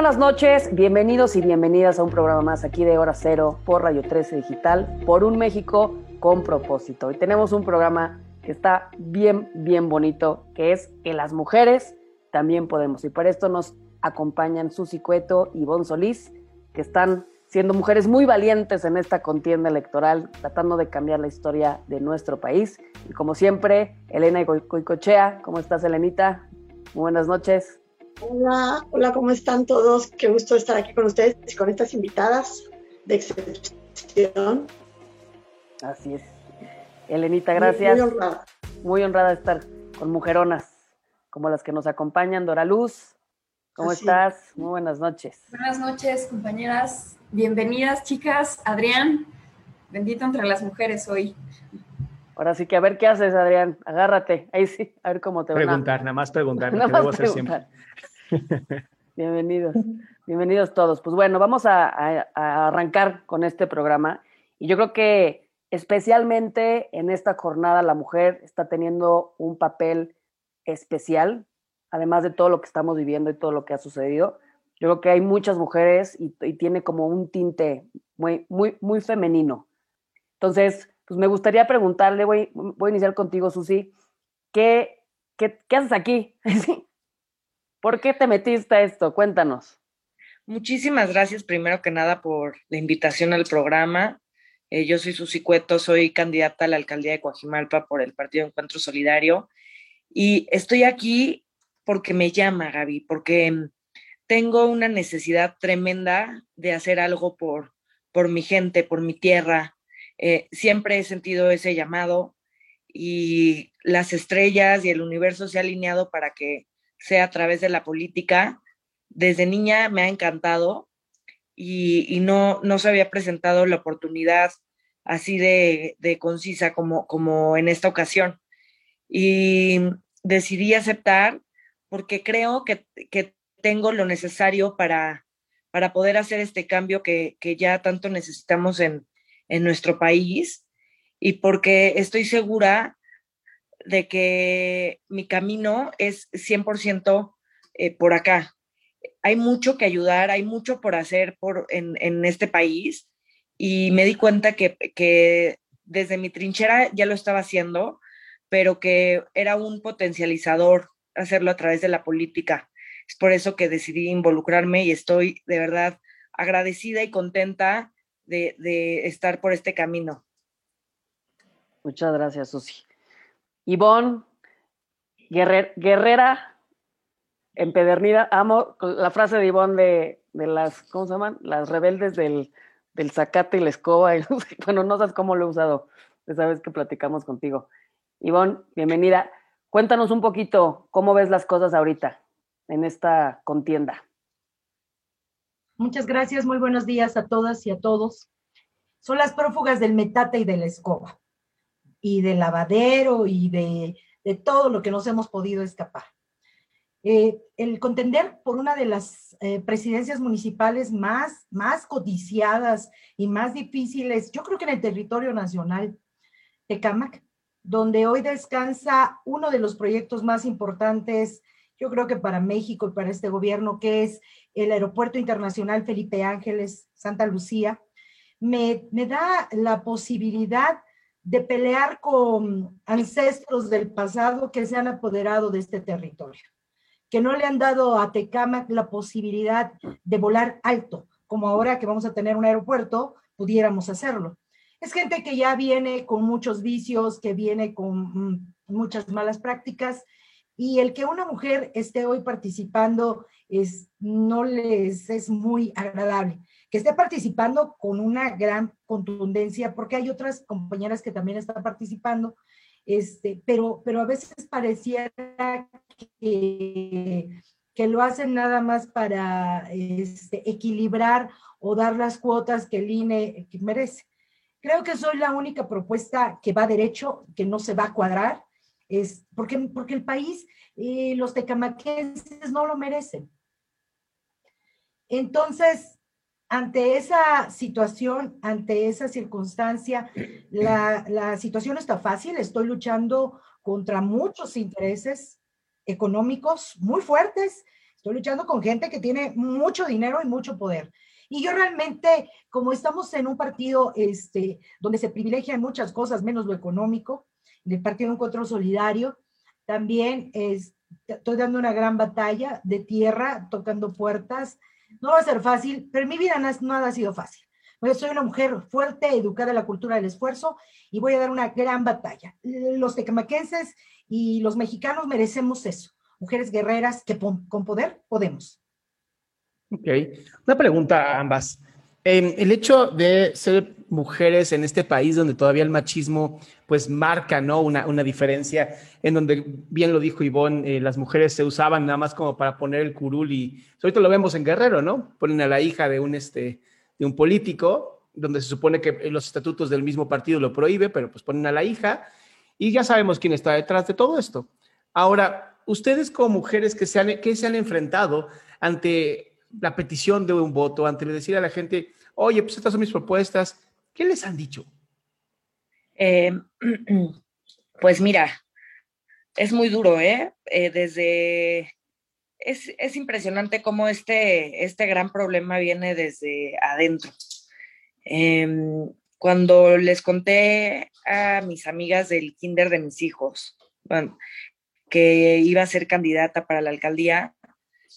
buenas noches, bienvenidos y bienvenidas a un programa más aquí de Hora Cero por Radio 13 Digital, por un México con propósito. Hoy tenemos un programa que está bien, bien bonito, que es que las mujeres también podemos. Y para esto nos acompañan Susi Cueto y Bon Solís, que están siendo mujeres muy valientes en esta contienda electoral, tratando de cambiar la historia de nuestro país. Y como siempre, Elena Coicochea, ¿cómo estás, Elenita? Muy buenas noches. Hola, hola, ¿cómo están todos? Qué gusto estar aquí con ustedes y con estas invitadas de excepción. Así es. Elenita, gracias. Muy, honrada. Muy honrada de estar con mujeronas como las que nos acompañan. Dora Luz, ¿cómo estás? Muy buenas noches. Buenas noches, compañeras. Bienvenidas, chicas. Adrián, bendito entre las mujeres hoy. Ahora sí que a ver qué haces, Adrián. Agárrate. Ahí sí, a ver cómo te va. Preguntar, nada más preguntar. nada más debo hacer siempre. Bienvenidos, bienvenidos todos. Pues bueno, vamos a, arrancar con este programa y yo creo que especialmente en esta jornada la mujer está teniendo un papel especial, además de todo lo que estamos viviendo y todo lo que ha sucedido. Yo creo que hay muchas mujeres y, tiene como un tinte muy, muy, muy femenino. Entonces, pues me gustaría preguntarle, voy, voy a iniciar contigo, Susi, ¿qué, qué, qué haces aquí? ¿Por qué te metiste a esto? Cuéntanos. Muchísimas gracias primero que nada por la invitación al programa. Eh, yo soy Susi Cueto, soy candidata a la alcaldía de Coajimalpa por el Partido Encuentro Solidario y estoy aquí porque me llama Gaby, porque mm, tengo una necesidad tremenda de hacer algo por, por mi gente, por mi tierra. Eh, siempre he sentido ese llamado y las estrellas y el universo se ha alineado para que sea a través de la política. Desde niña me ha encantado y, no, no se había presentado la oportunidad así de, concisa como, como en esta ocasión. Y decidí aceptar porque creo que, tengo lo necesario para, para poder hacer este cambio que, ya tanto necesitamos en, en nuestro país y porque estoy segura de que mi camino es 100% eh, por acá. Hay mucho que ayudar, hay mucho por hacer por, en, este país y me di cuenta que, que, desde mi trinchera ya lo estaba haciendo, pero que era un potencializador hacerlo a través de la política. Es por eso que decidí involucrarme y estoy de verdad agradecida y contenta de, de estar por este camino. Muchas gracias, Susi. Ivonne, guerrera, empedernida. Amo la frase de Ivonne de, las, ¿cómo se llaman? Las rebeldes del, del zacate y la escoba. bueno, no sabes cómo lo he usado esa vez que platicamos contigo. Ivonne, bienvenida. Cuéntanos un poquito cómo ves las cosas ahorita en esta contienda. Muchas gracias, muy buenos días a todas y a todos. Son las prófugas del metate y de la escoba y del lavadero y de, todo lo que nos hemos podido escapar. Eh, el contender por una de las eh, presidencias municipales más, más codiciadas y más difíciles, yo creo que en el territorio nacional, Tecámac, donde hoy descansa uno de los proyectos más importantes, yo creo que para México y para este gobierno, que es el Aeropuerto Internacional Felipe Ángeles, Santa Lucía, me, me da la posibilidad de pelear con ancestros del pasado que se han apoderado de este territorio, que no le han dado a Tecámac la posibilidad de volar alto, como ahora que vamos a tener un aeropuerto, pudiéramos hacerlo. Es gente que ya viene con muchos vicios, que viene con mm, muchas malas prácticas, y el que una mujer esté hoy participando es, no les es muy agradable que esté participando con una gran contundencia, porque hay otras compañeras que también están participando, este, pero, pero a veces pareciera que, que lo hacen nada más para este, equilibrar o dar las cuotas que el INE merece. Creo que soy la única propuesta que va derecho, que no se va a cuadrar, es porque, porque el país, y los tecamaquenses no lo merecen. Entonces, ante esa situación, ante esa circunstancia, la, situación está fácil. Estoy luchando contra muchos intereses económicos muy fuertes. Estoy luchando con gente que tiene mucho dinero y mucho poder. Y yo realmente, como estamos en un partido este, donde se privilegian muchas cosas, menos lo económico, del Partido Encuentro Solidario, también es, estoy dando una gran batalla de tierra, tocando puertas. No va a ser fácil, pero mi vida no, ha sido fácil. Soy una mujer fuerte, educada en la cultura del esfuerzo y voy a dar una gran batalla. Los tecamaquenses y los mexicanos merecemos eso mujeres guerreras que con poder podemos. Ok, una pregunta a ambas. el hecho de ser mujeres en este país donde todavía el machismo pues marca ¿no? una, una diferencia, en donde bien lo dijo Ivonne, eh, las mujeres se usaban nada más como para poner el curul y ahorita lo vemos en Guerrero, ¿no? Ponen a la hija de un, este, de un político, donde se supone que los estatutos del mismo partido lo prohíbe, pero pues ponen a la hija y ya sabemos quién está detrás de todo esto. Ahora, ustedes como mujeres que se han, que se han enfrentado ante la petición de un voto, ante decir a la gente, oye, pues estas son mis propuestas, ¿qué les han dicho? Em, pues mira, es muy duro, ¿eh? eh desde... Es, es, impresionante cómo este, este gran problema viene desde adentro. Em, cuando les conté a mis amigas del kinder de mis hijos, que iba a ser candidata para la alcaldía,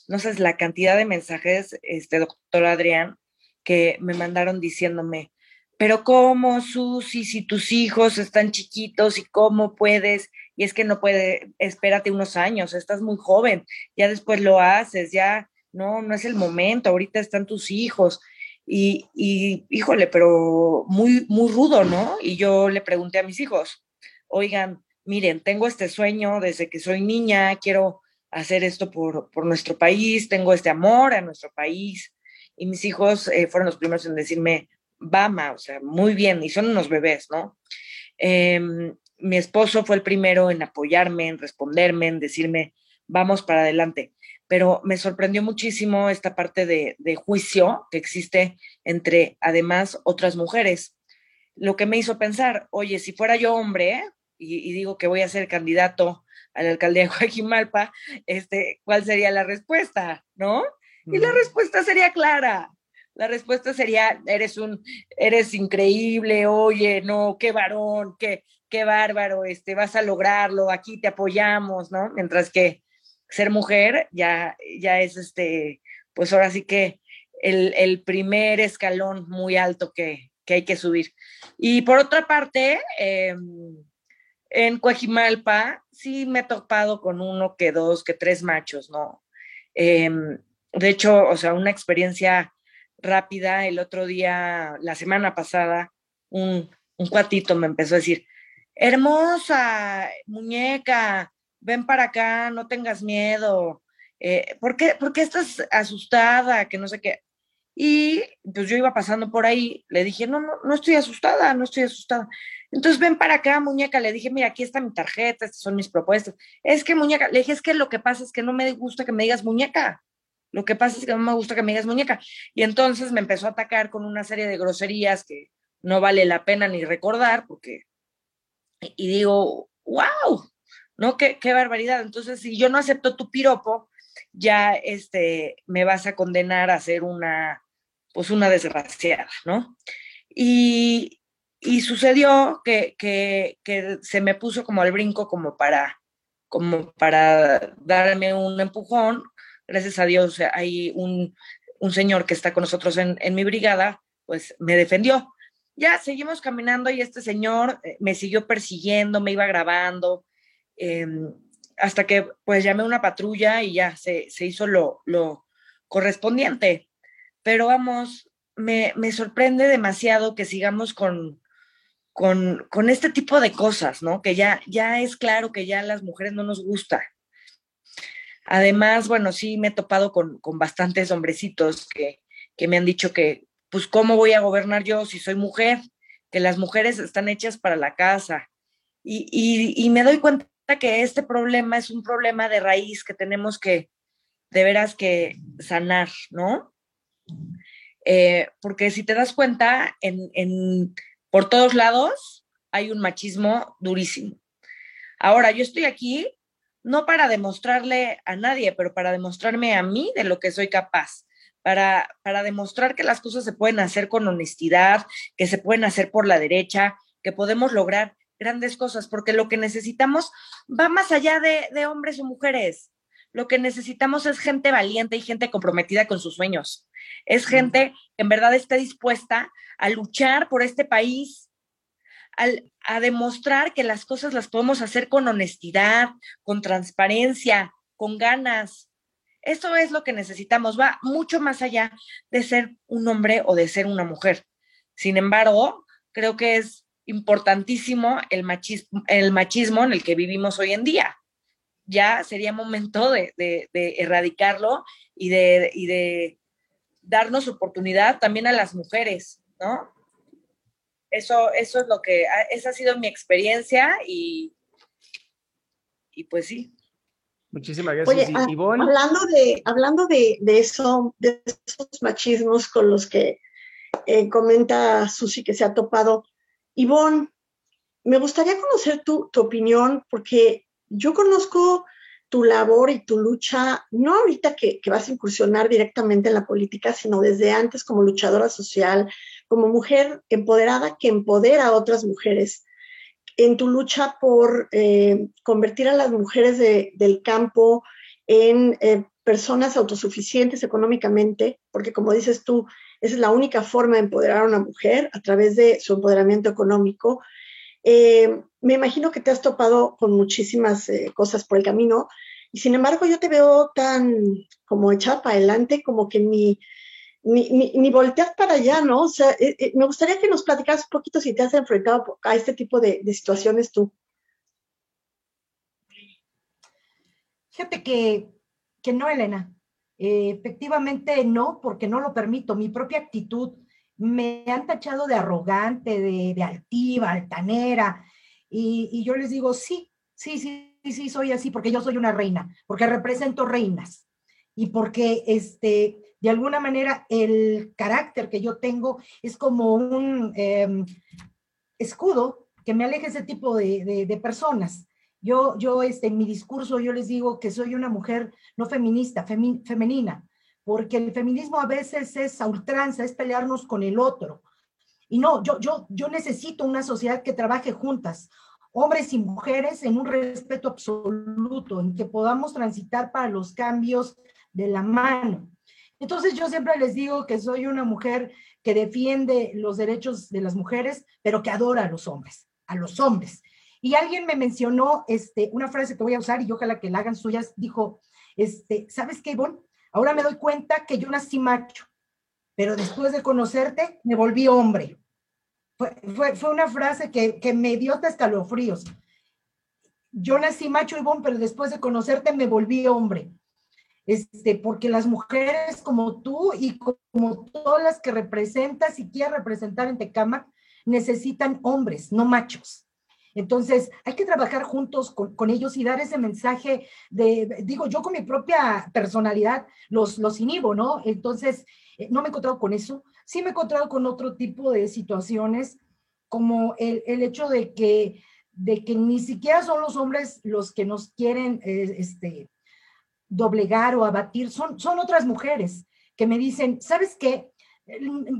no sé, la cantidad de mensajes, este doctor Adrián, que me mandaron diciéndome, pero ¿cómo, Susi, si tus hijos están chiquitos y cómo puedes? Y es que no puede, espérate unos años, estás muy joven, ya después lo haces, ya, no, no es el momento, ahorita están tus hijos. Y, y híjole, pero muy, muy rudo, ¿no? Y yo le pregunté a mis hijos, oigan, miren, tengo este sueño desde que soy niña, quiero hacer esto por, nuestro país, tengo este amor a nuestro país. Y mis hijos eh, fueron los primeros en decirme, Bama, o sea, muy bien, y son unos bebés, ¿no? Em, mi esposo fue el primero en apoyarme, en responderme, en decirme, vamos para adelante. Pero me sorprendió muchísimo esta parte de, de juicio que existe entre, además, otras mujeres. Lo que me hizo pensar, oye, si fuera yo hombre, y, digo que voy a ser candidato a la alcaldía de Coajimalpa, este, ¿cuál sería la respuesta? ¿No? Y la respuesta sería clara. La respuesta sería, eres un, eres increíble, oye, no, qué varón, qué, qué bárbaro, este, vas a lograrlo, aquí te apoyamos, ¿no? Mientras que ser mujer ya, ya es este, pues ahora sí que el, el primer escalón muy alto que, que, hay que subir. Y por otra parte, eh, en Coajimalpa sí me he topado con uno, que dos, que tres machos, ¿no? Em, de hecho, o sea, una experiencia rápida, el otro día, la semana pasada, un, un cuatito me empezó a decir, hermosa, muñeca, ven para acá, no tengas miedo. Eh, ¿por, qué, ¿Por qué estás asustada? Que no sé qué. Y pues yo iba pasando por ahí, le dije, no, no, no estoy asustada, no estoy asustada. Entonces ven para acá, muñeca, le dije, mira, aquí está mi tarjeta, estas son mis propuestas. Es que muñeca, le dije, es que lo que pasa es que no me gusta que me digas muñeca. Lo que pasa es que no me gusta que me digas muñeca. Y entonces me empezó a atacar con una serie de groserías que no vale la pena ni recordar, porque, y digo, wow, ¿no? Qué, barbaridad. Entonces, si yo no acepto tu piropo, ya este, me vas a condenar a ser una pues una desgraciada, ¿no? Y, sucedió que, se me puso como al brinco como para, como para darme un empujón. Gracias a Dios hay un, señor que está con nosotros en, mi brigada, pues me defendió. Ya seguimos caminando y este señor eh, me siguió persiguiendo, me iba grabando, em, hasta que pues llamé a una patrulla y ya se, hizo lo, lo correspondiente pero vamos, me, sorprende demasiado que sigamos con, con, este tipo de cosas, ¿no? Que ya, ya es claro que ya a las mujeres no nos gusta. Además, bueno, sí me he topado con, bastantes hombrecitos que, me han dicho que, pues, ¿cómo voy a gobernar yo si soy mujer? Que las mujeres están hechas para la casa. Y, y me doy cuenta que este problema es un problema de raíz que tenemos que, de veras, que sanar, ¿no? Eh, porque si te das cuenta, en, por todos lados hay un machismo durísimo. Ahora, yo estoy aquí no para demostrarle a nadie, pero para demostrarme a mí de lo que soy capaz. Para, para demostrar que las cosas se pueden hacer con honestidad, que se pueden hacer por la derecha, que podemos lograr grandes cosas, porque lo que necesitamos va más allá de, de hombres o mujeres. Lo que necesitamos es gente valiente y gente comprometida con sus sueños. Es gente que en verdad esté dispuesta a luchar por este país, a demostrar que las cosas las podemos hacer con honestidad, con transparencia, con ganas. Eso es lo que necesitamos, va mucho más allá de ser un hombre o de ser una mujer. Sin embargo, creo que es importantísimo el machismo, el machismo en el que vivimos hoy en día. Ya sería momento de, erradicarlo y de, y de darnos oportunidad también a las mujeres, ¿no? Eso, eso es lo que, ah, esa ha sido mi experiencia y, y pues sí. Muchísimas gracias. Oye, ah, hablando de, hablando de, eso, de esos machismos con los que eh, comenta Susi que se ha topado, Ivonne, me gustaría conocer tu, tu opinión porque yo conozco tu labor y tu lucha, no ahorita que, vas a incursionar directamente en la política, sino desde antes como luchadora social, como mujer empoderada que empodera a otras mujeres, en tu lucha por eh, convertir a las mujeres del campo en eh, personas autosuficientes económicamente, porque como dices tú, esa es la única forma de empoderar a una mujer a través de su empoderamiento económico. Eh, me imagino que te has topado con muchísimas eh, cosas por el camino y sin embargo yo te veo tan como echada para adelante, como que ni, ni, ni, volteas para allá, ¿no? O sea, eh, me gustaría que nos platicaras un poquito si te has enfrentado a este tipo de, situaciones tú. Fíjate que, que no, Elena. efectivamente no, porque no lo permito. Mi propia actitud me han tachado de arrogante, de, altiva, altanera, y, yo les digo, sí, sí, sí, sí, soy así, porque yo soy una reina, porque represento reinas, y porque este, de alguna manera el carácter que yo tengo es como un em, escudo que me aleja ese tipo de, personas. Yo, yo este, en mi discurso, yo les digo que soy una mujer no feminista, femenina, porque el feminismo a veces es a ultranza, es pelearnos con el otro. Y no, yo, yo, yo necesito una sociedad que trabaje juntas, hombres y mujeres, en un respeto absoluto, en que podamos transitar para los cambios de la mano. Entonces yo siempre les digo que soy una mujer que defiende los derechos de las mujeres, pero que adora a los hombres, a los hombres. Y alguien me mencionó este, una frase que voy a usar y ojalá que la hagan suyas, dijo, este, ¿sabes qué, Ivonne? Ahora me doy cuenta que yo nací macho, pero después de conocerte me volví hombre. Fue, una frase que, que, me dio hasta escalofríos. Yo nací macho y pero después de conocerte me volví hombre. Este, porque las mujeres como tú y como todas las que representas y quieres representar en Tecama necesitan hombres, no machos. Entonces, hay que trabajar juntos con, ellos y dar ese mensaje de, digo, yo con mi propia personalidad los, los inhibo, ¿no? Entonces, eh, no me he encontrado con eso. Sí me he encontrado con otro tipo de situaciones, como el, hecho de que, de que ni siquiera son los hombres los que nos quieren eh, este, doblegar o abatir, son, son otras mujeres que me dicen, ¿sabes qué?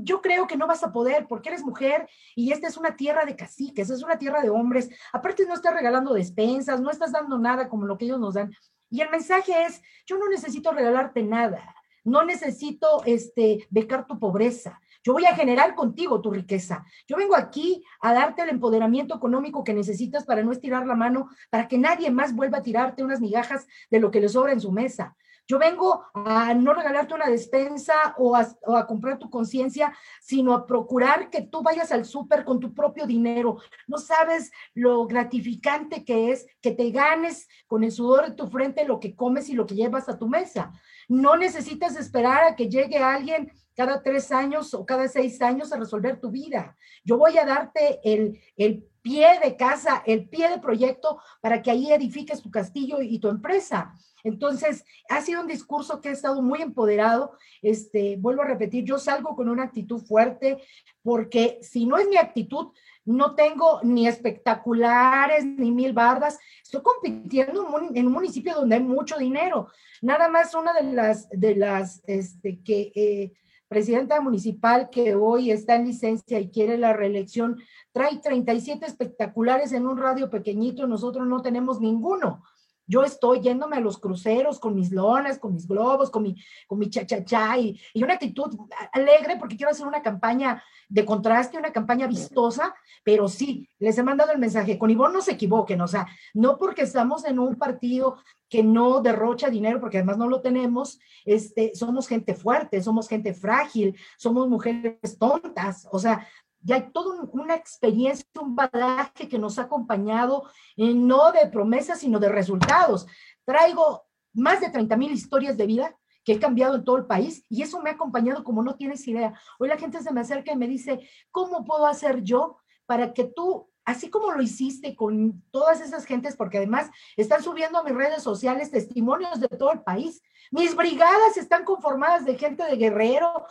yo creo que no vas a poder porque eres mujer y esta es una tierra de caciques, es una tierra de hombres. Aparte no estás regalando despensas, no estás dando nada como lo que ellos nos dan. Y el mensaje es, yo no necesito regalarte nada, no necesito este becar tu pobreza. Yo voy a generar contigo tu riqueza. Yo vengo aquí a darte el empoderamiento económico que necesitas para no estirar la mano, para que nadie más vuelva a tirarte unas migajas de lo que le sobra en su mesa. Yo vengo a no regalarte una despensa o a, comprar tu conciencia, sino a procurar que tú vayas al súper con tu propio dinero. No sabes lo gratificante que es que te ganes con el sudor de tu frente lo que comes y lo que llevas a tu mesa. No necesitas esperar a que llegue alguien cada tres años o cada seis años a resolver tu vida. Yo voy a darte el, el pie de casa, el pie de proyecto para que ahí edifiques tu castillo y tu empresa. Entonces, ha sido un discurso que ha estado muy empoderado. Este, vuelvo a repetir, yo salgo con una actitud fuerte porque si no es mi actitud, no tengo ni espectaculares ni mil bardas. Estoy compitiendo en un municipio donde hay mucho dinero. Nada más una de las, de las, este, que eh, presidenta municipal que hoy está en licencia y quiere la reelección, trae 37 espectaculares en un radio pequeñito nosotros no tenemos ninguno. Yo estoy yéndome a los cruceros con mis lonas, con mis globos, con mi, con mi cha-cha-cha y, y, una actitud alegre porque quiero hacer una campaña de contraste, una campaña vistosa, pero sí, les he mandado el mensaje, con Ivonne no se equivoquen, o sea, no porque estamos en un partido que no derrocha dinero, porque además no lo tenemos, este, somos gente fuerte, somos gente frágil, somos mujeres tontas, o sea, ya hay toda una experiencia, un bagaje que nos ha acompañado, eh, no de promesas, sino de resultados. Traigo más de 30 mil historias de vida que he cambiado en todo el país y eso me ha acompañado como no tienes idea. Hoy la gente se me acerca y me dice, ¿cómo puedo hacer yo para que tú, así como lo hiciste con todas esas gentes, porque además están subiendo a mis redes sociales testimonios de todo el país, mis brigadas están conformadas de gente de Guerrero,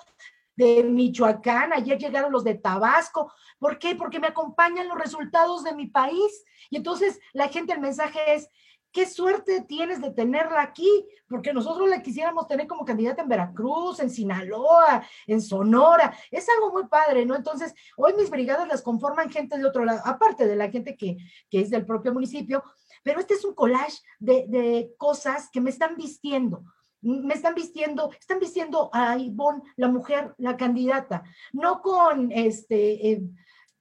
de Michoacán, ayer llegaron los de Tabasco. ¿Por qué? Porque me acompañan los resultados de mi país. Y entonces la gente, el mensaje es, qué suerte tienes de tenerla aquí, porque nosotros la quisiéramos tener como candidata en Veracruz, en Sinaloa, en Sonora. Es algo muy padre, ¿no? Entonces, hoy mis brigadas las conforman gente de otro lado, aparte de la gente que, que es del propio municipio, pero este es un collage de, de cosas que me están vistiendo me están vistiendo, están vistiendo a Ivonne, la mujer, la candidata, no con este eh,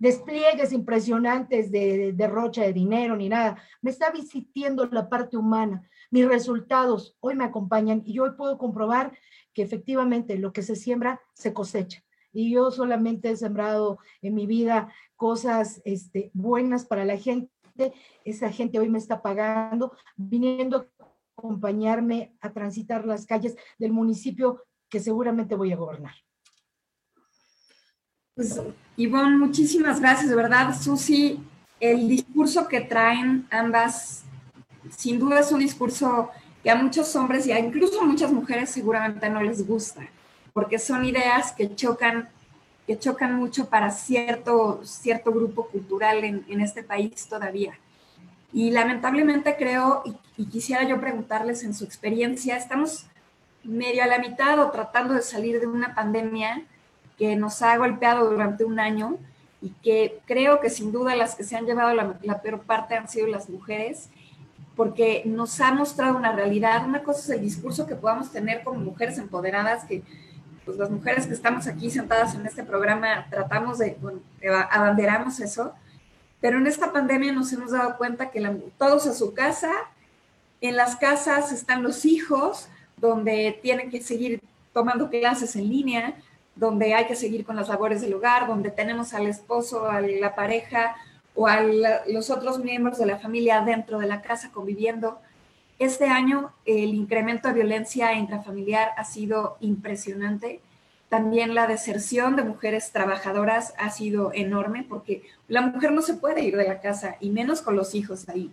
despliegues impresionantes de, derrocha de dinero ni nada, me está vistiendo la parte humana. Mis resultados hoy me acompañan y hoy puedo comprobar que efectivamente lo que se siembra se cosecha. Y yo solamente he sembrado en mi vida cosas este, buenas para la gente. Esa gente hoy me está pagando, viniendo acompañarme a transitar las calles del municipio que seguramente voy a gobernar. Pues, Ivonne, muchísimas gracias, de verdad. Susi, el discurso que traen ambas, sin duda es un discurso que a muchos hombres y incluso a muchas mujeres seguramente no les gusta, porque son ideas que chocan, que chocan mucho para cierto, cierto grupo cultural en, en este país todavía. Y lamentablemente creo, y, quisiera yo preguntarles en su experiencia, estamos medio a la mitad o tratando de salir de una pandemia que nos ha golpeado durante un año y que creo que sin duda las que se han llevado la, peor parte han sido las mujeres, porque nos ha mostrado una realidad. Una cosa es el discurso que podamos tener como mujeres empoderadas, que pues las mujeres que estamos aquí sentadas en este programa tratamos de, bueno, abanderamos eso, pero en esta pandemia nos hemos dado cuenta que todos a su casa, en las casas están los hijos, donde tienen que seguir tomando clases en línea, donde hay que seguir con las labores del hogar, donde tenemos al esposo, a la pareja o a los otros miembros de la familia dentro de la casa conviviendo. Este año el incremento de violencia intrafamiliar ha sido impresionante también la deserción de mujeres trabajadoras ha sido enorme porque la mujer no se puede ir de la casa y menos con los hijos ahí.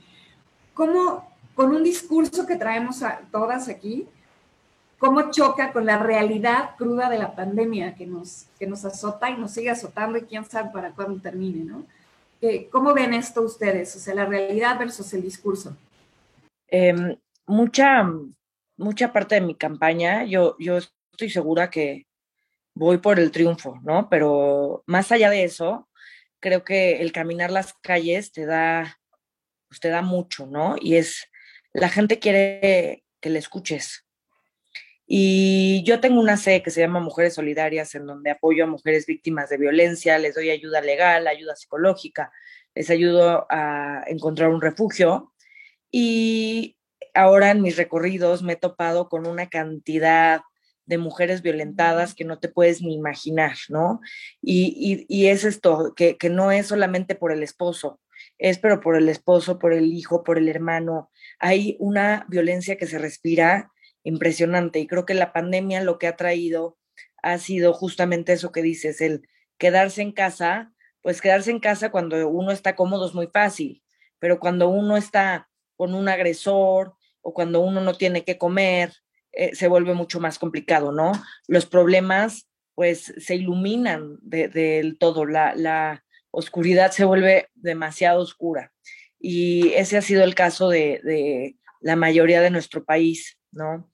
¿Cómo, con un discurso que traemos a todas aquí, cómo choca con la realidad cruda de la pandemia que nos, que nos azota y nos sigue azotando y quién sabe para cuándo termine, ¿no? ¿Cómo ven esto ustedes? O sea, la realidad versus el discurso. Em, mucha, mucha parte de mi campaña, yo, yo estoy segura que, voy por el triunfo, ¿no? Pero más allá de eso, creo que el caminar las calles te da, pues te da mucho, ¿no? Y es, la gente quiere que le escuches. Y yo tengo una C que se llama Mujeres Solidarias, en donde apoyo a mujeres víctimas de violencia, les doy ayuda legal, ayuda psicológica, les ayudo a encontrar un refugio. Y ahora en mis recorridos me he topado con una cantidad de mujeres violentadas que no te puedes ni imaginar, ¿no? Y, y, es esto, que, que, no es solamente por el esposo, es pero por el esposo, por el hijo, por el hermano. Hay una violencia que se respira impresionante y creo que la pandemia lo que ha traído ha sido justamente eso que dices, el quedarse en casa pues quedarse en casa cuando uno está cómodo es muy fácil, pero cuando uno está con un agresor o cuando uno no tiene que comer, eh, se vuelve mucho más complicado, ¿no? Los problemas pues se iluminan del todo, la, la, oscuridad se vuelve demasiado oscura. Y ese ha sido el caso de, la mayoría de nuestro país, ¿no?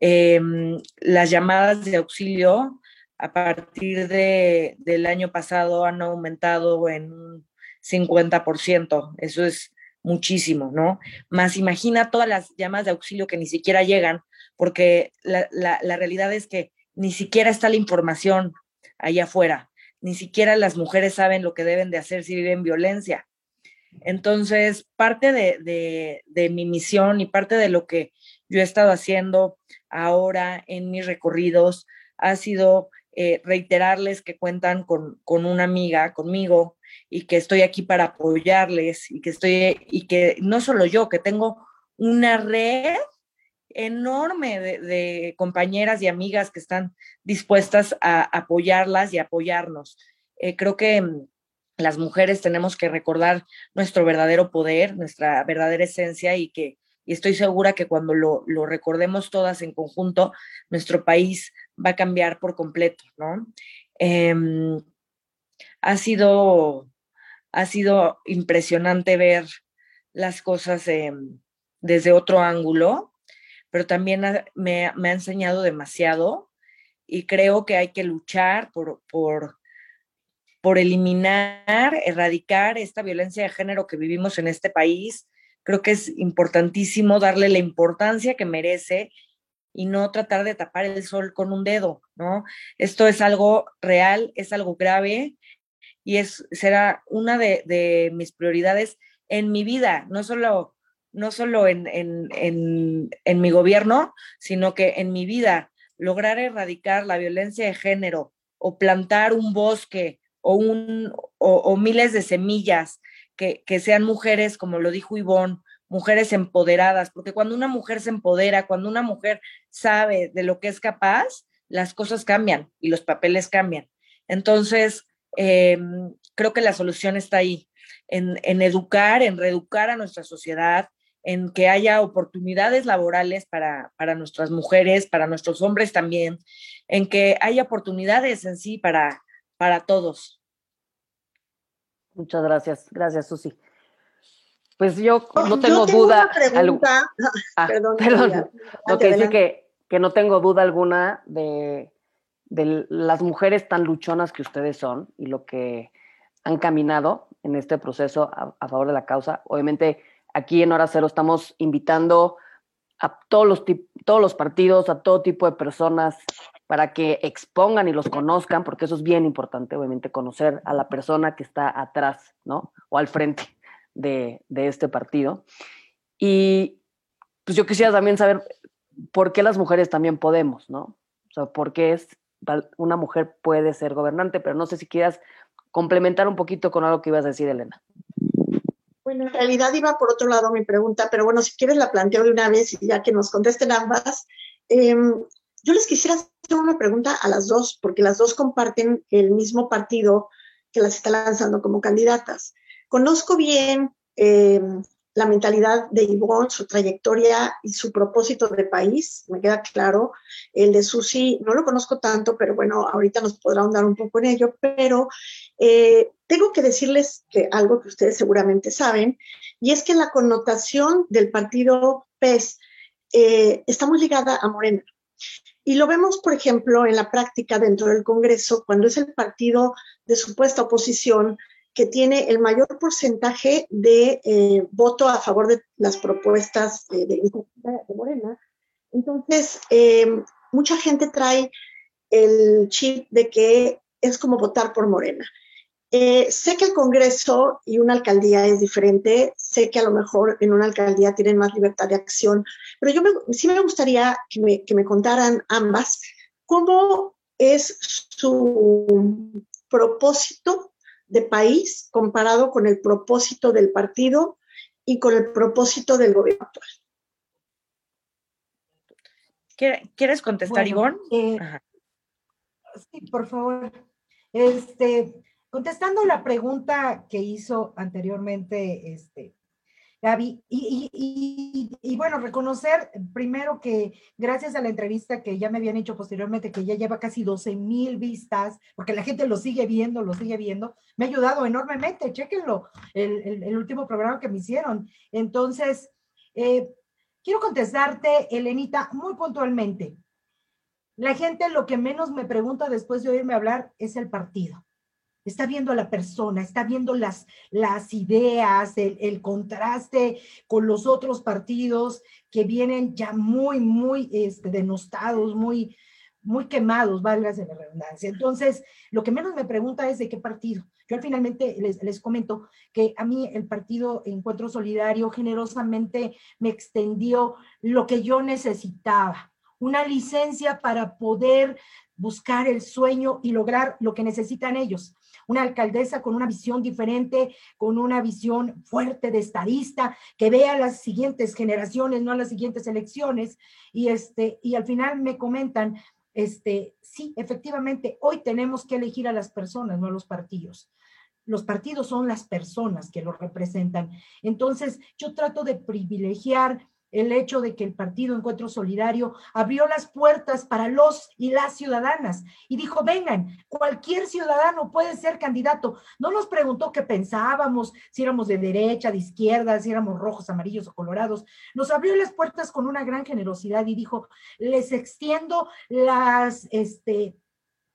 Em, las llamadas de auxilio a partir de, del año pasado han aumentado en un 50%. Eso es muchísimo, ¿no? Más imagina todas las llamadas de auxilio que ni siquiera llegan, porque la, la, realidad es que ni siquiera está la información allá afuera, ni siquiera las mujeres saben lo que deben de hacer si viven violencia. Entonces, parte de, de, de mi misión y parte de lo que yo he estado haciendo ahora en mis recorridos ha sido eh, reiterarles que cuentan con, con, una amiga, conmigo, y que estoy aquí para apoyarles y que estoy, y que no solo yo, que tengo una red enorme de, compañeras y amigas que están dispuestas a apoyarlas y apoyarnos. Eh, creo que mm, las mujeres tenemos que recordar nuestro verdadero poder, nuestra verdadera esencia y que y estoy segura que cuando lo, lo recordemos todas en conjunto, nuestro país va a cambiar por completo, ¿no? Em, ha, sido, ha sido impresionante ver las cosas em, desde otro ángulo, pero también me, me, ha enseñado demasiado y creo que hay que luchar por, por, por eliminar, erradicar esta violencia de género que vivimos en este país. Creo que es importantísimo darle la importancia que merece y no tratar de tapar el sol con un dedo, ¿no? Esto es algo real, es algo grave y es, será una de, mis prioridades en mi vida, no solo, no solo en, en, mi gobierno, sino que en mi vida, lograr erradicar la violencia de género o plantar un bosque o, un, o, miles de semillas que, que sean mujeres, como lo dijo Ivonne, mujeres empoderadas, porque cuando una mujer se empodera, cuando una mujer sabe de lo que es capaz, las cosas cambian y los papeles cambian. Entonces, em, creo que la solución está ahí, en, educar, en reeducar a nuestra sociedad, en que haya oportunidades laborales para, para, nuestras mujeres, para nuestros hombres también, en que haya oportunidades en sí para, para todos. Muchas gracias. Gracias, Susi. Pues yo no tengo duda. Pregunta, ah, perdón, perdón. Lo que dice que, que no tengo duda alguna de, de las mujeres tan luchonas que ustedes son y lo que han caminado en este proceso a, favor de la causa. Obviamente, aquí en Hora Cero estamos invitando a todos los, todos los partidos, a todo tipo de personas, para que expongan y los conozcan, porque eso es bien importante, obviamente, conocer a la persona que está atrás, ¿no? O al frente de, este partido. Y pues yo quisiera también saber por qué las mujeres también podemos, ¿no? O sea, por qué es, una mujer puede ser gobernante, pero no sé si quieras complementar un poquito con algo que ibas a decir, Elena. Bueno, en realidad iba por otro lado mi pregunta, pero bueno, si quieres la planteo de una vez y ya que nos contesten ambas. Em, yo les quisiera hacer una pregunta a las dos, porque las dos comparten el mismo partido que las está lanzando como candidatas. Conozco bien eh, la mentalidad de Yvonne, su trayectoria y su propósito de país, me queda claro. El de Susi no lo conozco tanto, pero bueno, ahorita nos podrá ahondar un poco en ello, pero eh, tengo que decirles que algo que ustedes seguramente saben, y es que la connotación del partido PES eh, está muy ligada a Morena. Y lo vemos, por ejemplo, en la práctica dentro del Congreso, cuando es el partido de supuesta oposición que tiene el mayor porcentaje de eh, voto a favor de las propuestas de, de, Morena. Entonces, eh, mucha gente trae el chip de que es como votar por Morena. Eh, sé que el Congreso y una alcaldía es diferente, sé que a lo mejor en una alcaldía tienen más libertad de acción, pero yo sí me gustaría que me, que me contaran ambas cómo es su propósito de país comparado con el propósito del partido y con el propósito del gobierno actual. ¿Quieres contestar, Ivonne? Eh, sí, por favor. Este, contestando la pregunta que hizo anteriormente este, Gaby, y, bueno, reconocer primero que gracias a la entrevista que ya me habían hecho posteriormente, que ya lleva casi 12 mil vistas, porque la gente lo sigue viendo, lo sigue viendo, me ha ayudado enormemente, chéquenlo, el, el, último programa que me hicieron. Entonces, eh, quiero contestarte, Elenita, muy puntualmente. La gente lo que menos me pregunta después de oírme hablar es el partido está viendo a la persona, está viendo las, las ideas, el, contraste con los otros partidos que vienen ya muy, muy este, denostados, muy, muy quemados, válgase la redundancia. Entonces, lo que menos me pregunta es de qué partido. Yo finalmente les, les comento que a mí el partido Encuentro Solidario generosamente me extendió lo que yo necesitaba, una licencia para poder buscar el sueño y lograr lo que necesitan ellos una alcaldesa con una visión diferente, con una visión fuerte de estadista, que vea a las siguientes generaciones, no a las siguientes elecciones. Y, este, y al final me comentan, este, sí, efectivamente, hoy tenemos que elegir a las personas, no a los partidos. Los partidos son las personas que los representan. Entonces, yo trato de privilegiar el hecho de que el Partido Encuentro Solidario abrió las puertas para los y las ciudadanas y dijo, vengan, cualquier ciudadano puede ser candidato. No nos preguntó qué pensábamos, si éramos de derecha, de izquierda, si éramos rojos, amarillos o colorados. Nos abrió las puertas con una gran generosidad y dijo, les extiendo las, este,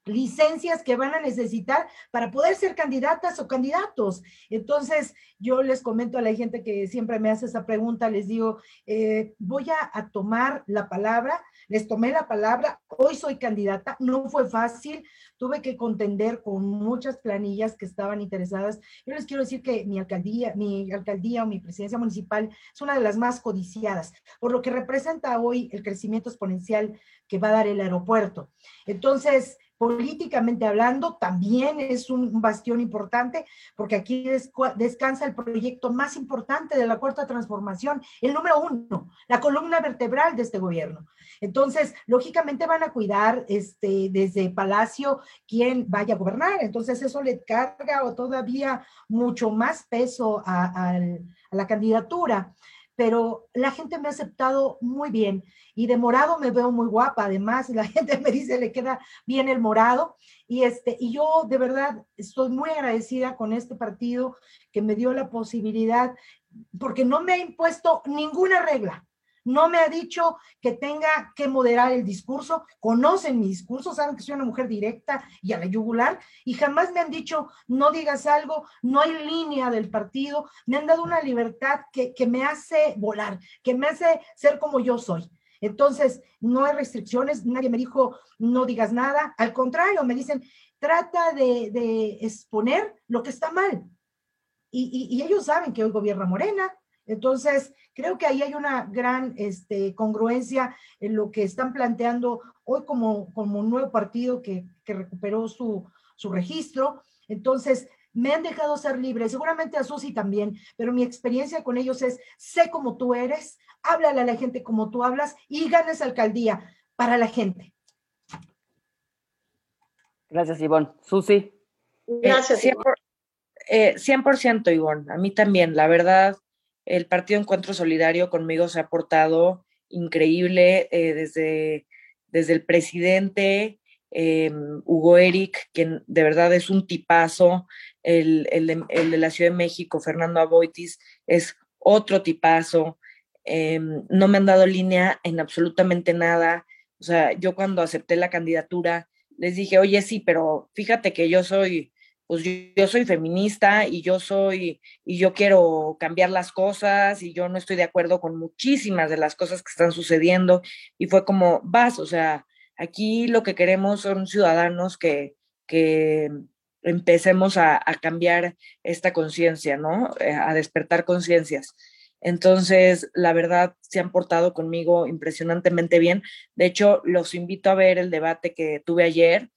licencias que van a necesitar para poder ser candidatas o candidatos. Entonces, yo les comento a la gente que siempre me hace esa pregunta, les digo, eh, voy a, tomar la palabra, les tomé la palabra, hoy soy candidata, no fue fácil, tuve que contender con muchas planillas que estaban interesadas. Yo les quiero decir que mi alcaldía, mi alcaldía o mi presidencia municipal es una de las más codiciadas, por lo que representa hoy el crecimiento exponencial que va a dar el aeropuerto. Entonces, políticamente hablando, también es un bastión importante, porque aquí descansa el proyecto más importante de la cuarta transformación, el número uno, la columna vertebral de este gobierno. Entonces, lógicamente van a cuidar este, desde Palacio quién vaya a gobernar. Entonces, eso le carga o todavía mucho más peso a, a la candidatura pero la gente me ha aceptado muy bien y de morado me veo muy guapa, además la gente me dice le queda bien el morado y este y yo de verdad estoy muy agradecida con este partido que me dio la posibilidad porque no me ha impuesto ninguna regla no me ha dicho que tenga que moderar el discurso, conocen mi discurso, saben que soy una mujer directa y a la yugular, y jamás me han dicho, no digas algo, no hay línea del partido, me han dado una libertad que, me hace volar, que me hace ser como yo soy. Entonces, no hay restricciones, nadie me dijo, no digas nada, al contrario, me dicen, trata de, exponer lo que está mal. Y, y ellos saben que hoy gobierna Morena, entonces, creo que ahí hay una gran este, congruencia en lo que están planteando hoy como, como un nuevo partido que, recuperó su, registro. Entonces, me han dejado ser libre, seguramente a Susi también, pero mi experiencia con ellos es, sé como tú eres, háblale a la gente como tú hablas y ganes alcaldía para la gente. Gracias, Ivonne. Susi. Gracias. 100%, eh, 100% Ivonne, a mí también, la verdad, el Partido Encuentro Solidario conmigo se ha portado increíble eh, desde, desde el presidente eh, Hugo Eric, quien de verdad es un tipazo, el, de, la Ciudad de México, Fernando Aboitis, es otro tipazo. Eh, no me han dado línea en absolutamente nada. O sea, yo cuando acepté la candidatura les dije, oye, sí, pero fíjate que yo soy pues yo, soy feminista y yo soy, y yo quiero cambiar las cosas y yo no estoy de acuerdo con muchísimas de las cosas que están sucediendo. Y fue como, vas, o sea, aquí lo que queremos son ciudadanos que, que empecemos a, a cambiar esta conciencia, ¿no? Eh, a despertar conciencias. Entonces, la verdad, se han portado conmigo impresionantemente bien. De hecho, los invito a ver el debate que tuve ayer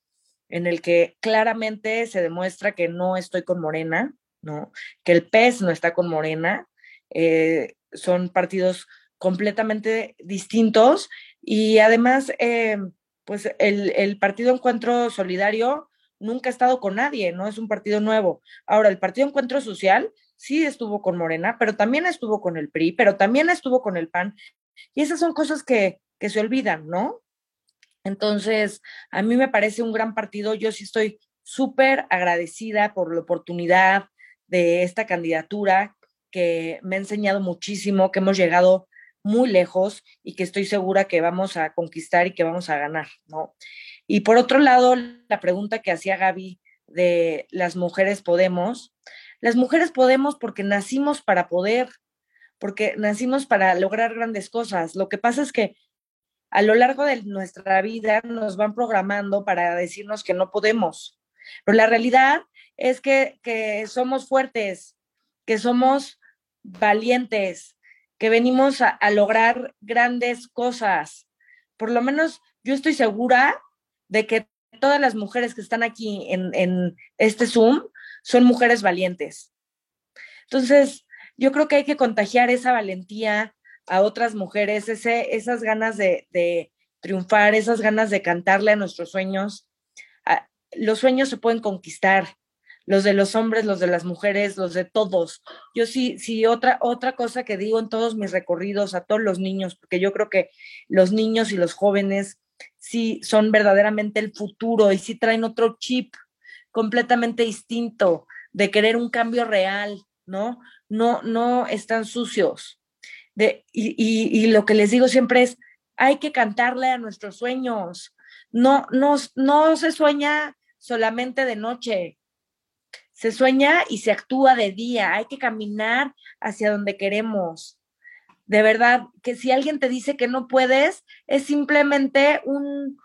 en el que claramente se demuestra que no estoy con Morena, ¿no? Que el PES no está con Morena, eh, son partidos completamente distintos y además, eh, pues el, el, Partido Encuentro Solidario nunca ha estado con nadie, no es un partido nuevo. Ahora, el Partido Encuentro Social sí estuvo con Morena, pero también estuvo con el PRI, pero también estuvo con el PAN. Y esas son cosas que, que se olvidan, ¿no? Entonces, a mí me parece un gran partido. Yo sí estoy súper agradecida por la oportunidad de esta candidatura que me ha enseñado muchísimo, que hemos llegado muy lejos y que estoy segura que vamos a conquistar y que vamos a ganar, ¿no? Y por otro lado, la pregunta que hacía Gaby de las mujeres podemos, las mujeres podemos porque nacimos para poder, porque nacimos para lograr grandes cosas. Lo que pasa es que a lo largo de nuestra vida nos van programando para decirnos que no podemos. Pero la realidad es que, que somos fuertes, que somos valientes, que venimos a, lograr grandes cosas. Por lo menos yo estoy segura de que todas las mujeres que están aquí en, en este Zoom son mujeres valientes. Entonces, yo creo que hay que contagiar esa valentía a otras mujeres, esas ganas de, de, triunfar, esas ganas de cantarle a nuestros sueños. Ah, los sueños se pueden conquistar, los de los hombres, los de las mujeres, los de todos. Yo sí, sí, otra, otra cosa que digo en todos mis recorridos a todos los niños, porque yo creo que los niños y los jóvenes sí son verdaderamente el futuro y sí traen otro chip completamente distinto de querer un cambio real, ¿no? No, no están sucios. Y lo que les digo siempre es, hay que cantarle a nuestros sueños. No, no, no se sueña solamente de noche, se sueña y se actúa de día, hay que caminar hacia donde queremos. De verdad, que si alguien te dice que no puedes, es simplemente un,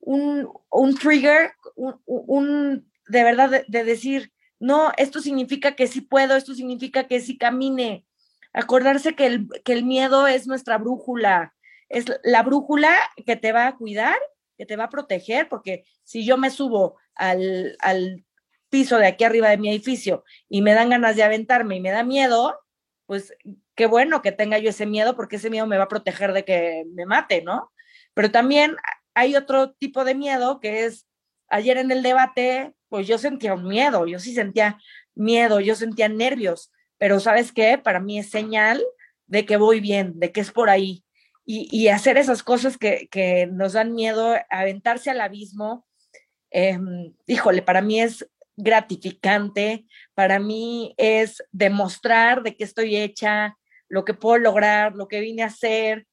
un, un trigger, un, un, de verdad, de, de, decir, no, esto significa que sí puedo, esto significa que sí camine. Acordarse que el, que el miedo es nuestra brújula, es la brújula que te va a cuidar, que te va a proteger, porque si yo me subo al, al piso de aquí arriba de mi edificio y me dan ganas de aventarme y me da miedo, pues qué bueno que tenga yo ese miedo porque ese miedo me va a proteger de que me mate, ¿no? Pero también hay otro tipo de miedo que es, ayer en el debate, pues yo sentía un miedo, yo sí sentía miedo, yo sentía nervios, pero ¿sabes qué? Para mí es señal de que voy bien, de que es por ahí. Y, hacer esas cosas que, nos dan miedo, aventarse al abismo, eh, híjole, para mí es gratificante, para mí es demostrar de qué estoy hecha, lo que puedo lograr, lo que vine a hacer,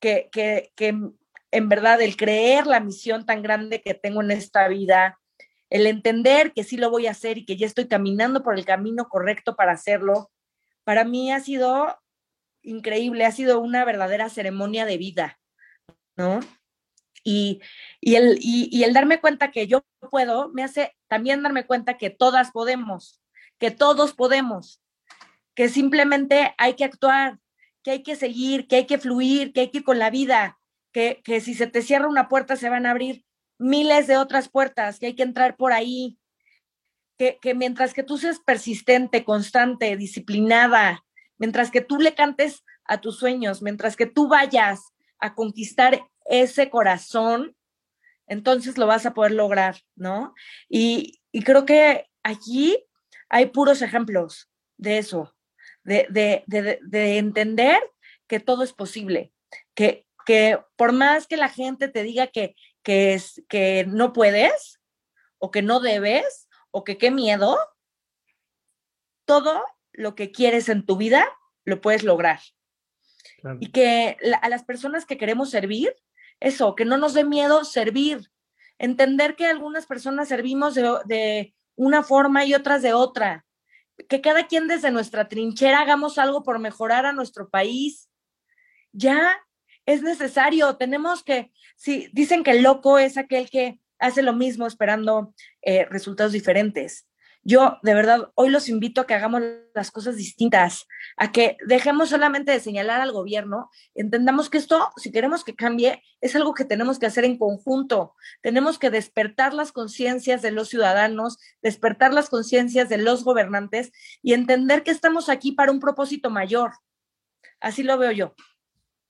que en verdad el creer la misión tan grande que tengo en esta vida, el entender que sí lo voy a hacer y que ya estoy caminando por el camino correcto para hacerlo, para mí ha sido increíble, ha sido una verdadera ceremonia de vida, ¿no? Y, y, el, y, el darme cuenta que yo puedo me hace también darme cuenta que todas podemos, que todos podemos, que simplemente hay que actuar, que hay que seguir, que hay que fluir, que hay que ir con la vida, que, que si se te cierra una puerta se van a abrir miles de otras puertas, que hay que entrar por ahí, que, que mientras que tú seas persistente, constante, disciplinada, mientras que tú le cantes a tus sueños, mientras que tú vayas a conquistar ese corazón, entonces lo vas a poder lograr, ¿no? Y, y creo que aquí hay puros ejemplos de eso, de, de, de, de, entender que todo es posible, que, que por más que la gente te diga que, que, es, que no puedes o que no debes o que qué miedo, todo lo que quieres en tu vida lo puedes lograr. Claro. Y que la, a las personas que queremos servir, eso, que no nos dé miedo servir, entender que algunas personas servimos de, de, una forma y otras de otra, que cada quien desde nuestra trinchera hagamos algo por mejorar a nuestro país. Ya es necesario, tenemos que, si dicen que el loco es aquel que hace lo mismo esperando eh, resultados diferentes. Yo, de verdad, hoy los invito a que hagamos las cosas distintas, a que dejemos solamente de señalar al gobierno, entendamos que esto, si queremos que cambie, es algo que tenemos que hacer en conjunto. Tenemos que despertar las conciencias de los ciudadanos, despertar las conciencias de los gobernantes y entender que estamos aquí para un propósito mayor. Así lo veo yo.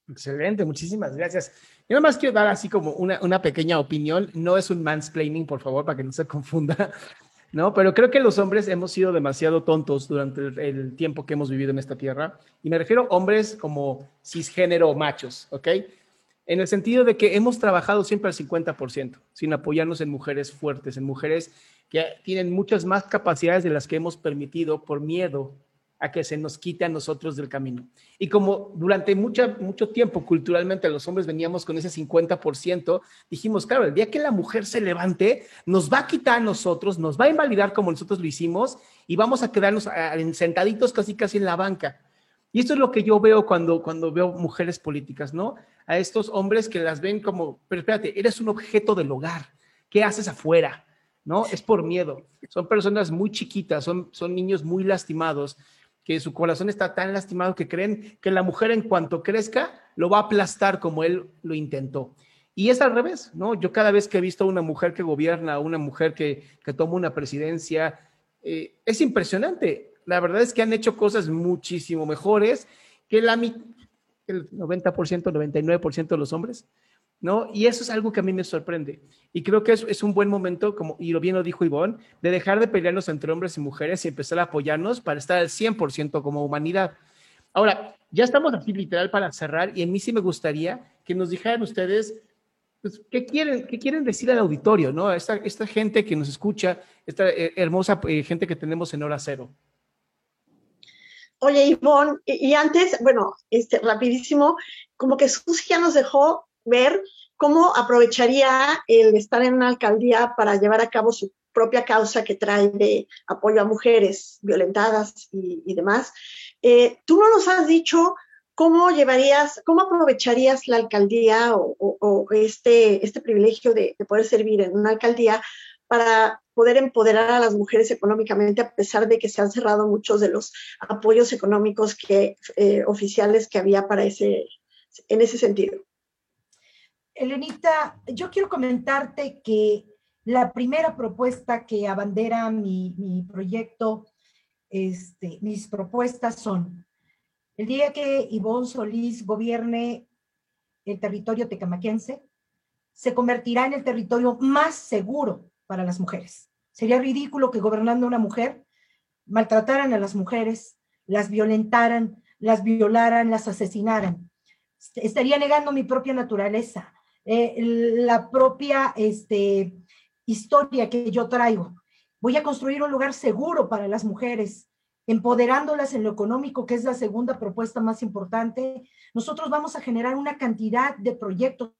Excelente, muchísimas gracias. Yo nada más quiero dar así como una, una pequeña opinión. No es un mansplaining, por favor, para que no se confunda. ¿no? Pero creo que los hombres hemos sido demasiado tontos durante el, tiempo que hemos vivido en esta tierra. Y me refiero a hombres como cisgénero machos, ¿ok? En el sentido de que hemos trabajado siempre al 50%, sin apoyarnos en mujeres fuertes, en mujeres que tienen muchas más capacidades de las que hemos permitido por miedo a que se nos quite a nosotros del camino. Y como durante mucho, mucho tiempo culturalmente los hombres veníamos con ese 50%, dijimos, claro, el día que la mujer se levante, nos va a quitar a nosotros, nos va a invalidar como nosotros lo hicimos y vamos a quedarnos sentaditos casi casi en la banca. Y esto es lo que yo veo cuando, cuando veo mujeres políticas, ¿no? A estos hombres que las ven como, pero espérate, eres un objeto del hogar, ¿qué haces afuera? ¿No? Es por miedo. Son personas muy chiquitas, son, son niños muy lastimados que su corazón está tan lastimado que creen que la mujer en cuanto crezca lo va a aplastar como él lo intentó. Y es al revés, ¿no? Yo cada vez que he visto a una mujer que gobierna, una mujer que, que toma una presidencia, eh, es impresionante. La verdad es que han hecho cosas muchísimo mejores que el 90%, 99% de los hombres. ¿No? Y eso es algo que a mí me sorprende. Y creo que es, es un buen momento, como, y lo bien lo dijo Ivonne, de dejar de pelearnos entre hombres y mujeres y empezar a apoyarnos para estar al 100% como humanidad. Ahora, ya estamos aquí literal para cerrar y a mí sí me gustaría que nos dijeran ustedes pues, ¿qué, quieren, ¿qué quieren decir al auditorio, ¿no? Esta, esta gente que nos escucha, esta eh, hermosa eh, gente que tenemos en hora cero. Oye, Ivonne, y, y antes, bueno, este, rapidísimo, como que Susi ya nos dejó ver cómo aprovecharía el estar en una alcaldía para llevar a cabo su propia causa que trae de apoyo a mujeres violentadas y, demás. Eh, Tú no nos has dicho cómo llevarías, cómo aprovecharías la alcaldía o, este, este privilegio de, poder servir en una alcaldía para poder empoderar a las mujeres económicamente, a pesar de que se han cerrado muchos de los apoyos económicos que, eh, oficiales que había para ese, en ese sentido. Elenita, yo quiero comentarte que la primera propuesta que abandera mi, proyecto, este, mis propuestas son, el día que Ivonne Solís gobierne el territorio tecamaquense, se convertirá en el territorio más seguro para las mujeres. Sería ridículo que gobernando una mujer maltrataran a las mujeres, las violentaran, las violaran, las asesinaran. Estaría negando mi propia naturaleza, eh, la propia este, historia que yo traigo. Voy a construir un lugar seguro para las mujeres, empoderándolas en lo económico, que es la segunda propuesta más importante. Nosotros vamos a generar una cantidad de proyectos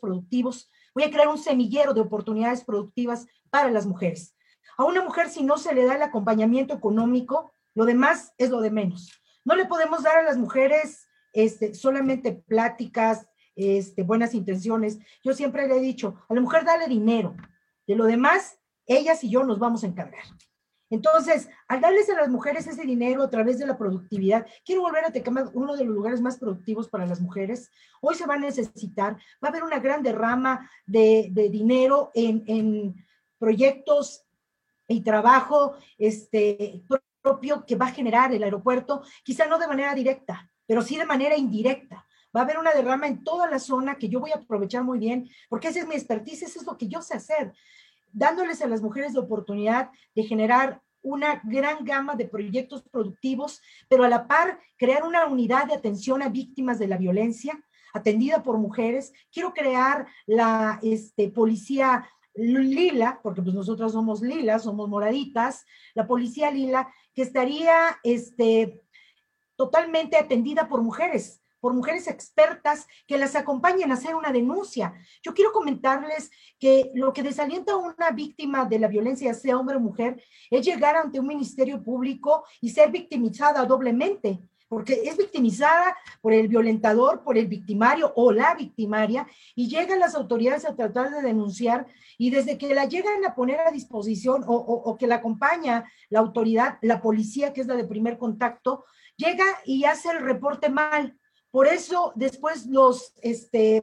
productivos. Voy a crear un semillero de oportunidades productivas para las mujeres. A una mujer, si no se le da el acompañamiento económico, lo demás es lo de menos. No le podemos dar a las mujeres este, solamente pláticas, este, buenas intenciones. Yo siempre le he dicho, a la mujer dale dinero, de lo demás, ellas y yo nos vamos a encargar. Entonces, al darles a las mujeres ese dinero a través de la productividad, quiero volver a Tecama, uno de los lugares más productivos para las mujeres. Hoy se va a necesitar, va a haber una gran derrama de, dinero en, proyectos y trabajo este, propio que va a generar el aeropuerto, quizá no de manera directa, pero sí de manera indirecta va a haber una derrama en toda la zona que yo voy a aprovechar muy bien, porque esa es mi expertise, eso es lo que yo sé hacer, dándoles a las mujeres la oportunidad de generar una gran gama de proyectos productivos, pero a la par crear una unidad de atención a víctimas de la violencia atendida por mujeres. Quiero crear la este, policía lila, porque pues nosotros somos lilas, somos moraditas, la policía lila, que estaría este, totalmente atendida por mujeres, por mujeres expertas que las acompañen a hacer una denuncia. Yo quiero comentarles que lo que desalienta a una víctima de la violencia, sea hombre o mujer, es llegar ante un ministerio público y ser victimizada doblemente porque es victimizada por el violentador, por el victimario o la victimaria, y llegan las autoridades a tratar de denunciar, y desde que la llegan a poner a disposición o, o que la acompaña la autoridad, la policía, que es la de primer contacto, llega y hace el reporte mal, por eso después los, este,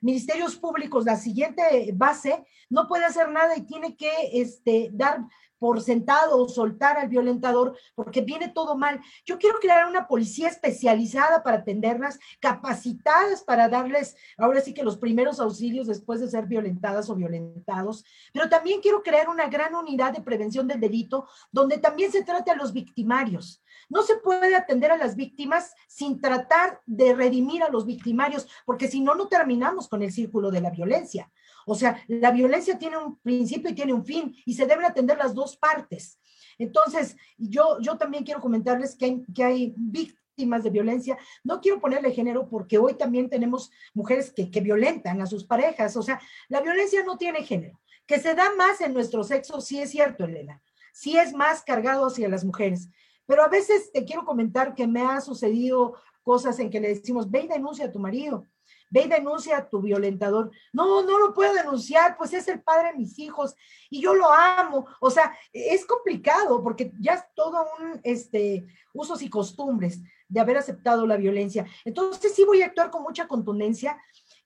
ministerios públicos, la siguiente base, no puede hacer nada y tiene que este, dar por sentado o soltar al violentador porque viene todo mal. Yo quiero crear una policía especializada para atenderlas, capacitadas para darles, ahora sí que los primeros auxilios después de ser violentadas o violentados, pero también quiero crear una gran unidad de prevención del delito donde también se trate a los victimarios. No se puede atender a las víctimas sin tratar de redimir a los victimarios, porque si no, no terminamos con el círculo de la violencia. O sea, la violencia tiene un principio y tiene un fin y se deben atender las dos partes. Entonces, yo, yo también quiero comentarles que hay, que hay víctimas de violencia. No quiero ponerle género porque hoy también tenemos mujeres que, que violentan a sus parejas. O sea, la violencia no tiene género. Que se da más en nuestro sexo, sí es cierto, Elena. Sí es más cargado hacia las mujeres. Pero a veces te quiero comentar que me ha sucedido cosas en que le decimos, ve y denuncia a tu marido ve y denuncia a tu violentador. No, no lo puedo denunciar, pues es el padre de mis hijos y yo lo amo. O sea, es complicado porque ya es todo un, este, usos y costumbres de haber aceptado la violencia. Entonces sí voy a actuar con mucha contundencia,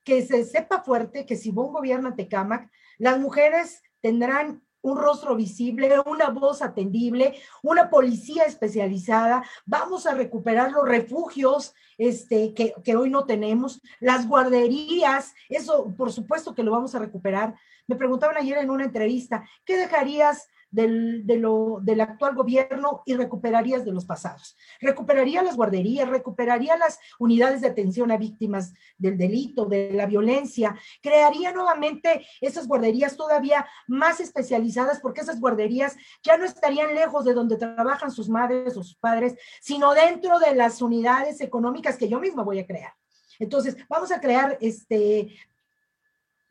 que se sepa fuerte que si un gobierna Tecamac, las mujeres tendrán un rostro visible, una voz atendible, una policía especializada. Vamos a recuperar los refugios este, que, que, hoy no tenemos, las guarderías, eso por supuesto que lo vamos a recuperar. Me preguntaban ayer en una entrevista, ¿qué dejarías del, del actual gobierno y recuperarías de los pasados. Recuperaría las guarderías, recuperaría las unidades de atención a víctimas del delito, de la violencia, crearía nuevamente esas guarderías todavía más especializadas porque esas guarderías ya no estarían lejos de donde trabajan sus madres o sus padres, sino dentro de las unidades económicas que yo misma voy a crear. Entonces, vamos a crear este,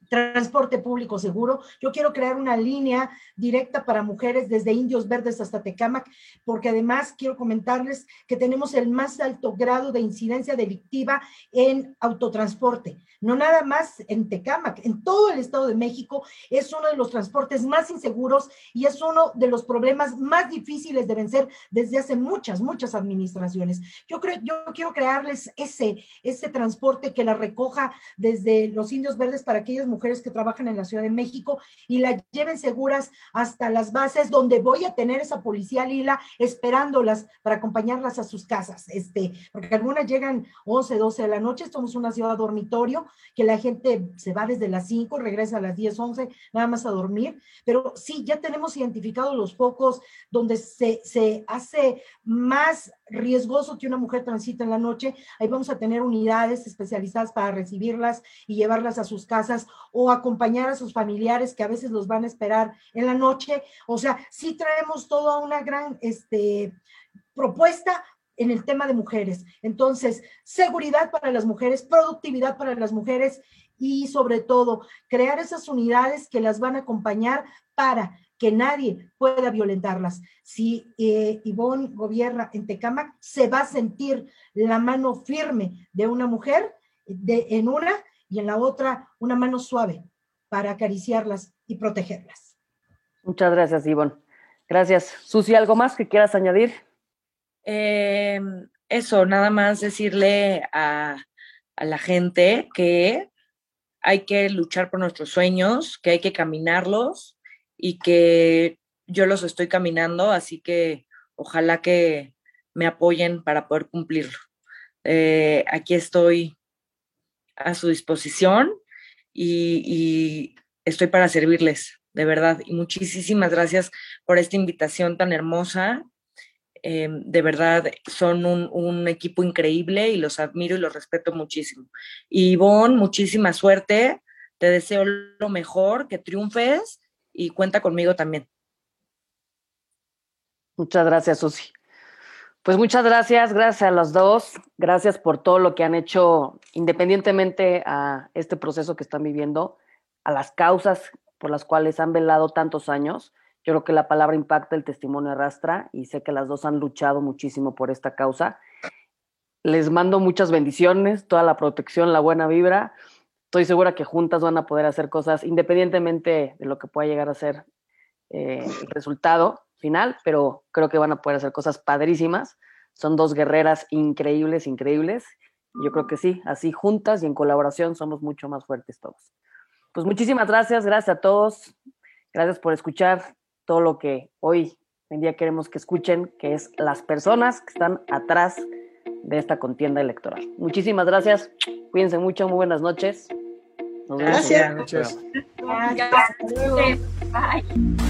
transporte público seguro. Yo quiero crear una línea directa para mujeres desde Indios Verdes hasta Tecámac, porque además quiero comentarles que tenemos el más alto grado de incidencia delictiva en autotransporte. No nada más en Tecámac, en todo el Estado de México es uno de los transportes más inseguros y es uno de los problemas más difíciles de vencer desde hace muchas, muchas administraciones. Yo creo, yo quiero crearles ese, ese transporte que la recoja desde los Indios Verdes para aquellas mujeres mujeres que trabajan en la Ciudad de México y las lleven seguras hasta las bases donde voy a tener esa policía lila esperándolas para acompañarlas a sus casas, este, porque algunas llegan 11, 12 de la noche, somos una ciudad dormitorio, que la gente se va desde las 5, regresa a las 10, 11, nada más a dormir, pero sí, ya tenemos identificados los focos donde se, se hace más riesgoso que una mujer transita en la noche, ahí vamos a tener unidades especializadas para recibirlas y llevarlas a sus casas o acompañar a sus familiares que a veces los van a esperar en la noche. O sea, sí traemos toda una gran este, propuesta en el tema de mujeres. Entonces, seguridad para las mujeres, productividad para las mujeres y sobre todo crear esas unidades que las van a acompañar para que nadie pueda violentarlas. Si eh, Ivonne gobierna en Tecamac, se va a sentir la mano firme de una mujer de, en una y en la otra una mano suave para acariciarlas y protegerlas. Muchas gracias, Ivonne. Gracias. Susi, ¿algo más que quieras añadir? Eh, eso, nada más decirle a, a la gente que hay que luchar por nuestros sueños, que hay que caminarlos y que yo los estoy caminando, así que ojalá que me apoyen para poder cumplirlo. Eh, aquí estoy a su disposición y, estoy para servirles, de verdad. Y muchísimas gracias por esta invitación tan hermosa. Eh, de verdad, son un, equipo increíble y los admiro y los respeto muchísimo. Y Ivonne, muchísima suerte. Te deseo lo mejor, que triunfes y cuenta conmigo también. Muchas gracias, Susi. Pues muchas gracias, gracias a los dos, gracias por todo lo que han hecho independientemente a este proceso que están viviendo, a las causas por las cuales han velado tantos años. Yo creo que la palabra impacta, el testimonio arrastra y sé que las dos han luchado muchísimo por esta causa. Les mando muchas bendiciones, toda la protección, la buena vibra. Estoy segura que juntas van a poder hacer cosas independientemente de lo que pueda llegar a ser eh, el resultado final, pero creo que van a poder hacer cosas padrísimas. Son dos guerreras increíbles, increíbles. Yo creo que sí, así juntas y en colaboración somos mucho más fuertes todos. Pues muchísimas gracias, gracias a todos. Gracias por escuchar todo lo que hoy en día queremos que escuchen, que es las personas que están atrás de esta contienda electoral. Muchísimas gracias. Cuídense mucho, muy buenas noches. Nos vemos. Gracias. Buenas noches. Gracias. Bye.